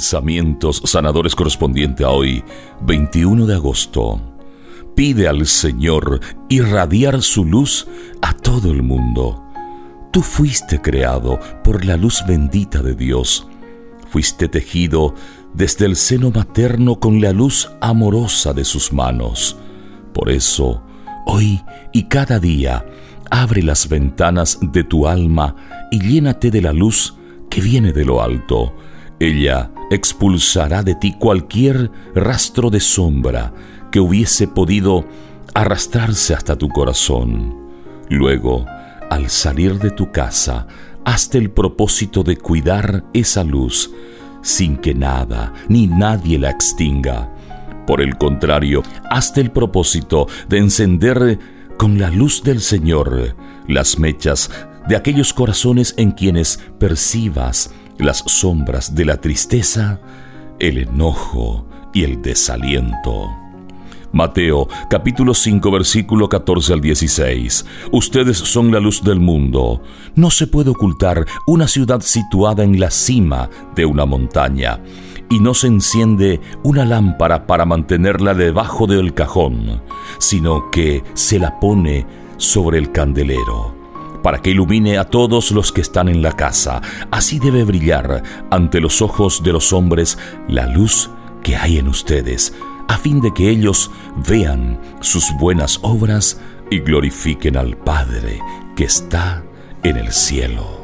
Pensamientos sanadores correspondiente a hoy, 21 de agosto. Pide al Señor irradiar su luz a todo el mundo. Tú fuiste creado por la luz bendita de Dios. Fuiste tejido desde el seno materno con la luz amorosa de sus manos. Por eso, hoy y cada día, abre las ventanas de tu alma y llénate de la luz que viene de lo alto. Ella expulsará de ti cualquier rastro de sombra que hubiese podido arrastrarse hasta tu corazón. Luego, al salir de tu casa, hazte el propósito de cuidar esa luz sin que nada ni nadie la extinga. Por el contrario, hazte el propósito de encender con la luz del Señor las mechas de aquellos corazones en quienes percibas las sombras de la tristeza, el enojo y el desaliento. Mateo capítulo 5 versículo 14 al 16. Ustedes son la luz del mundo. No se puede ocultar una ciudad situada en la cima de una montaña y no se enciende una lámpara para mantenerla debajo del cajón, sino que se la pone sobre el candelero para que ilumine a todos los que están en la casa. Así debe brillar ante los ojos de los hombres la luz que hay en ustedes a fin de que ellos vean sus buenas obras y glorifiquen al Padre que está en el cielo.